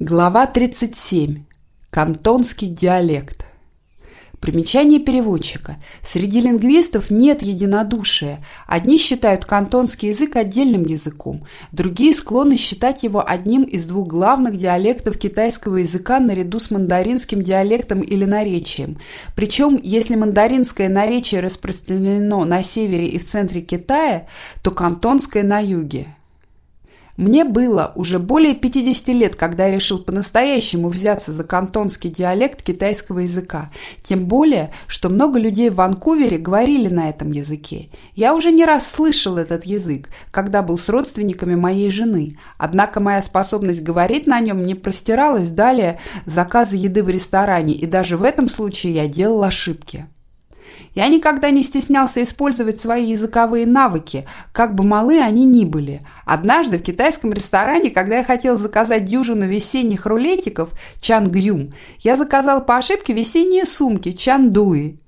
Глава 37. Кантонский диалект. Примечание переводчика. Среди лингвистов нет единодушия. Одни считают кантонский язык отдельным языком, другие склонны считать его одним из двух главных диалектов китайского языка наряду с мандаринским диалектом или наречием. Причем, если мандаринское наречие распространено на севере и в центре Китая, то кантонское на юге. Мне было уже более 50 лет, когда я решил по-настоящему взяться за кантонский диалект китайского языка. Тем более, что много людей в Ванкувере говорили на этом языке. Я уже не раз слышал этот язык, когда был с родственниками моей жены. Однако моя способность говорить на нем не простиралась далее заказа еды в ресторане, и даже в этом случае я делал ошибки. Я никогда не стеснялся использовать свои языковые навыки, как бы малы они ни были. Однажды в китайском ресторане, когда я хотел заказать дюжину весенних рулетиков чангюм, я заказал по ошибке весенние сумки чандуи.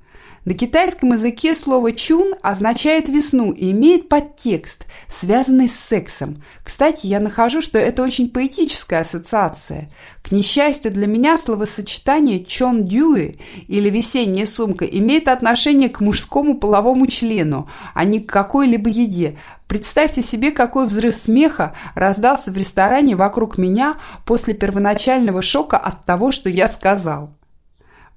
На китайском языке слово «чун» означает весну и имеет подтекст, связанный с сексом. Кстати, я нахожу, что это очень поэтическая ассоциация. К несчастью для меня словосочетание «чон дюи» или «весенняя сумка» имеет отношение к мужскому половому члену, а не к какой-либо еде. Представьте себе, какой взрыв смеха раздался в ресторане вокруг меня после первоначального шока от того, что я сказал.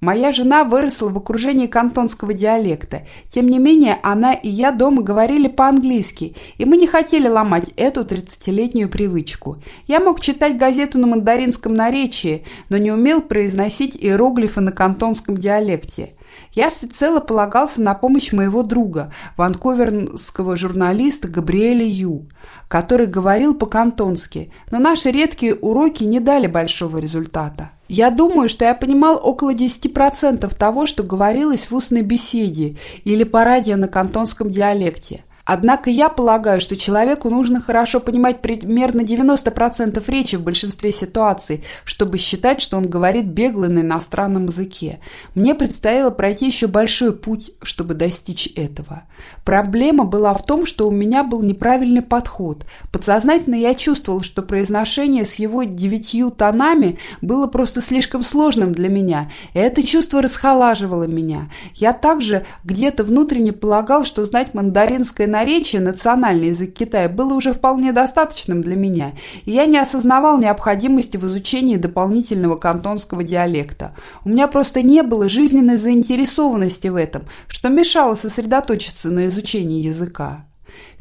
Моя жена выросла в окружении кантонского диалекта. Тем не менее, она и я дома говорили по-английски, и мы не хотели ломать эту 30-летнюю привычку. Я мог читать газету на мандаринском наречии, но не умел произносить иероглифы на кантонском диалекте. Я всецело полагался на помощь моего друга, ванкуверского журналиста Габриэля Ю, который говорил по-кантонски, но наши редкие уроки не дали большого результата. Я думаю, что я понимал около 10% того, что говорилось в устной беседе или по радио на кантонском диалекте – Однако я полагаю, что человеку нужно хорошо понимать примерно 90% речи в большинстве ситуаций, чтобы считать, что он говорит бегло на иностранном языке. Мне предстояло пройти еще большой путь, чтобы достичь этого. Проблема была в том, что у меня был неправильный подход. Подсознательно я чувствовал, что произношение с его девятью тонами было просто слишком сложным для меня, и это чувство расхолаживало меня. Я также где-то внутренне полагал, что знать мандаринское наречие, национальный язык Китая, было уже вполне достаточным для меня, и я не осознавал необходимости в изучении дополнительного кантонского диалекта. У меня просто не было жизненной заинтересованности в этом, что мешало сосредоточиться на изучении языка.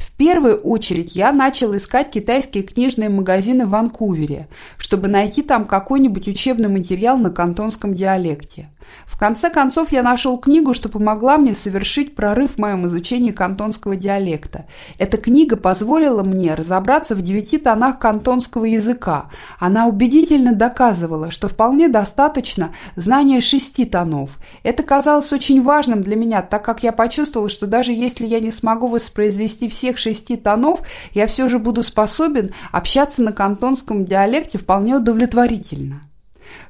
В первую очередь я начал искать китайские книжные магазины в Ванкувере, чтобы найти там какой-нибудь учебный материал на кантонском диалекте. В конце концов, я нашел книгу, что помогла мне совершить прорыв в моем изучении кантонского диалекта. Эта книга позволила мне разобраться в девяти тонах кантонского языка. Она убедительно доказывала, что вполне достаточно знания шести тонов. Это казалось очень важным для меня, так как я почувствовал, что даже если я не смогу воспроизвести всех шести тонов, я все же буду способен общаться на кантонском диалекте вполне удовлетворительно.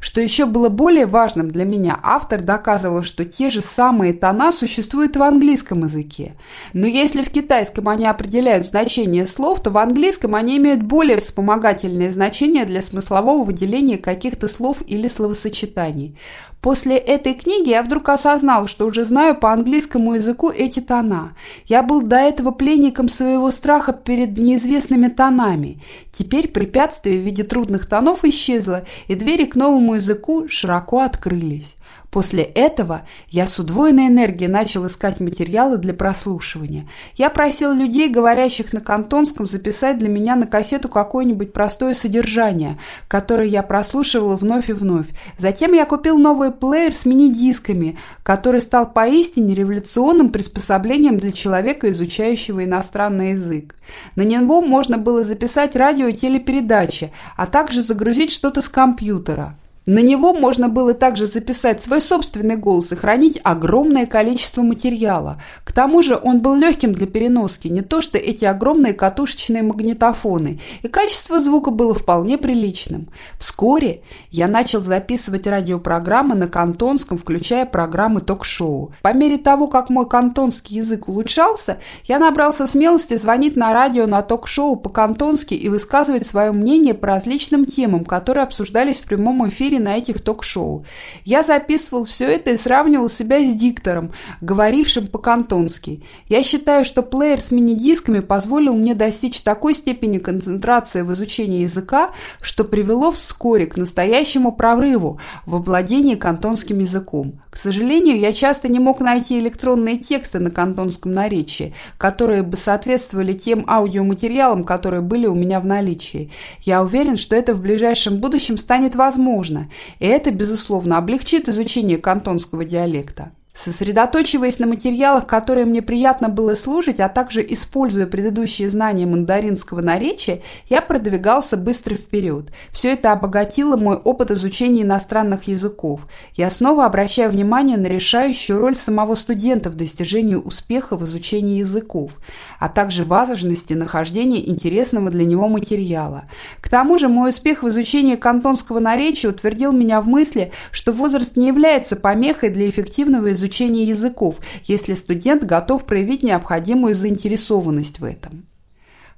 Что еще было более важным для меня, автор доказывал, что те же самые тона существуют в английском языке. Но если в китайском они определяют значение слов, то в английском они имеют более вспомогательные значения для смыслового выделения каких-то слов или словосочетаний. После этой книги я вдруг осознал, что уже знаю по английскому языку эти тона. Я был до этого пленником своего страха перед неизвестными тонами. Теперь препятствие в виде трудных тонов исчезло, и двери к новому языку широко открылись. После этого я с удвоенной энергией начал искать материалы для прослушивания. Я просил людей, говорящих на кантонском, записать для меня на кассету какое-нибудь простое содержание, которое я прослушивала вновь и вновь. Затем я купил новый плеер с мини-дисками, который стал поистине революционным приспособлением для человека, изучающего иностранный язык. На него можно было записать радио и телепередачи, а также загрузить что-то с компьютера. На него можно было также записать свой собственный голос и хранить огромное количество материала. К тому же он был легким для переноски, не то что эти огромные катушечные магнитофоны, и качество звука было вполне приличным. Вскоре я начал записывать радиопрограммы на кантонском, включая программы ток-шоу. По мере того, как мой кантонский язык улучшался, я набрался смелости звонить на радио на ток-шоу по-кантонски и высказывать свое мнение по различным темам, которые обсуждались в прямом эфире эфире на этих ток-шоу. Я записывал все это и сравнивал себя с диктором, говорившим по-кантонски. Я считаю, что плеер с мини-дисками позволил мне достичь такой степени концентрации в изучении языка, что привело вскоре к настоящему прорыву в обладении кантонским языком. К сожалению, я часто не мог найти электронные тексты на кантонском наречии, которые бы соответствовали тем аудиоматериалам, которые были у меня в наличии. Я уверен, что это в ближайшем будущем станет возможно, и это, безусловно, облегчит изучение кантонского диалекта. Сосредоточиваясь на материалах, которые мне приятно было слушать, а также используя предыдущие знания мандаринского наречия, я продвигался быстро вперед. Все это обогатило мой опыт изучения иностранных языков. Я снова обращаю внимание на решающую роль самого студента в достижении успеха в изучении языков, а также важности нахождения интересного для него материала. К тому же мой успех в изучении кантонского наречия утвердил меня в мысли, что возраст не является помехой для эффективного изучения изучения языков, если студент готов проявить необходимую заинтересованность в этом.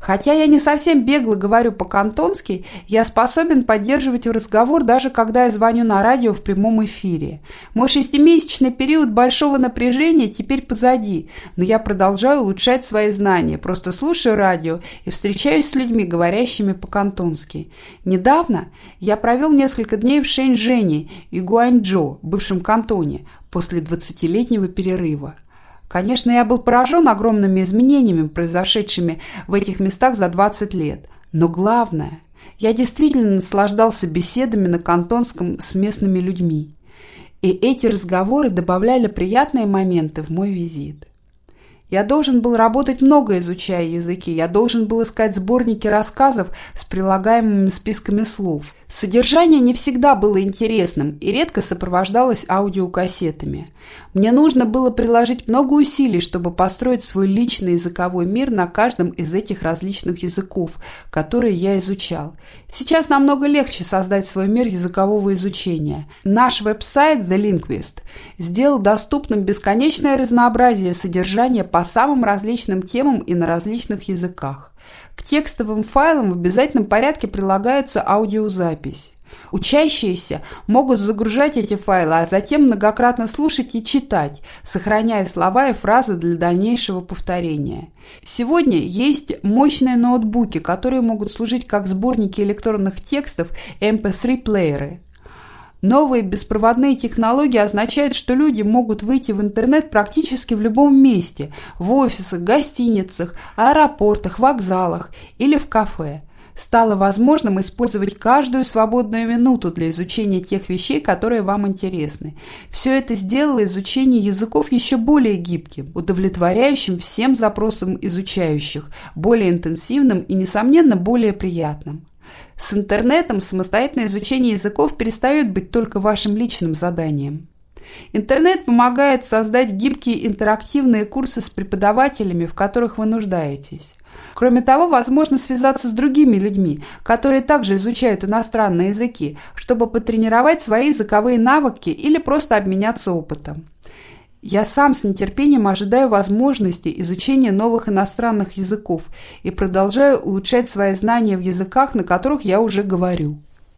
Хотя я не совсем бегло говорю по-кантонски, я способен поддерживать разговор, даже когда я звоню на радио в прямом эфире. Мой шестимесячный период большого напряжения теперь позади, но я продолжаю улучшать свои знания, просто слушаю радио и встречаюсь с людьми, говорящими по-кантонски. Недавно я провел несколько дней в Шэньчжэне и Гуанчжоу, бывшем кантоне, после 20-летнего перерыва. Конечно, я был поражен огромными изменениями, произошедшими в этих местах за 20 лет. Но главное, я действительно наслаждался беседами на кантонском с местными людьми. И эти разговоры добавляли приятные моменты в мой визит. Я должен был работать много, изучая языки. Я должен был искать сборники рассказов с прилагаемыми списками слов. Содержание не всегда было интересным и редко сопровождалось аудиокассетами. Мне нужно было приложить много усилий, чтобы построить свой личный языковой мир на каждом из этих различных языков, которые я изучал. Сейчас намного легче создать свой мир языкового изучения. Наш веб-сайт The Linguist сделал доступным бесконечное разнообразие содержания по самым различным темам и на различных языках. К текстовым файлам в обязательном порядке прилагается аудиозапись. Учащиеся могут загружать эти файлы, а затем многократно слушать и читать, сохраняя слова и фразы для дальнейшего повторения. Сегодня есть мощные ноутбуки, которые могут служить как сборники электронных текстов MP3-плееры. Новые беспроводные технологии означают, что люди могут выйти в интернет практически в любом месте – в офисах, гостиницах, аэропортах, вокзалах или в кафе. Стало возможным использовать каждую свободную минуту для изучения тех вещей, которые вам интересны. Все это сделало изучение языков еще более гибким, удовлетворяющим всем запросам изучающих, более интенсивным и, несомненно, более приятным. С интернетом самостоятельное изучение языков перестает быть только вашим личным заданием. Интернет помогает создать гибкие интерактивные курсы с преподавателями, в которых вы нуждаетесь. Кроме того, возможно связаться с другими людьми, которые также изучают иностранные языки, чтобы потренировать свои языковые навыки или просто обменяться опытом. Я сам с нетерпением ожидаю возможности изучения новых иностранных языков и продолжаю улучшать свои знания в языках, на которых я уже говорю.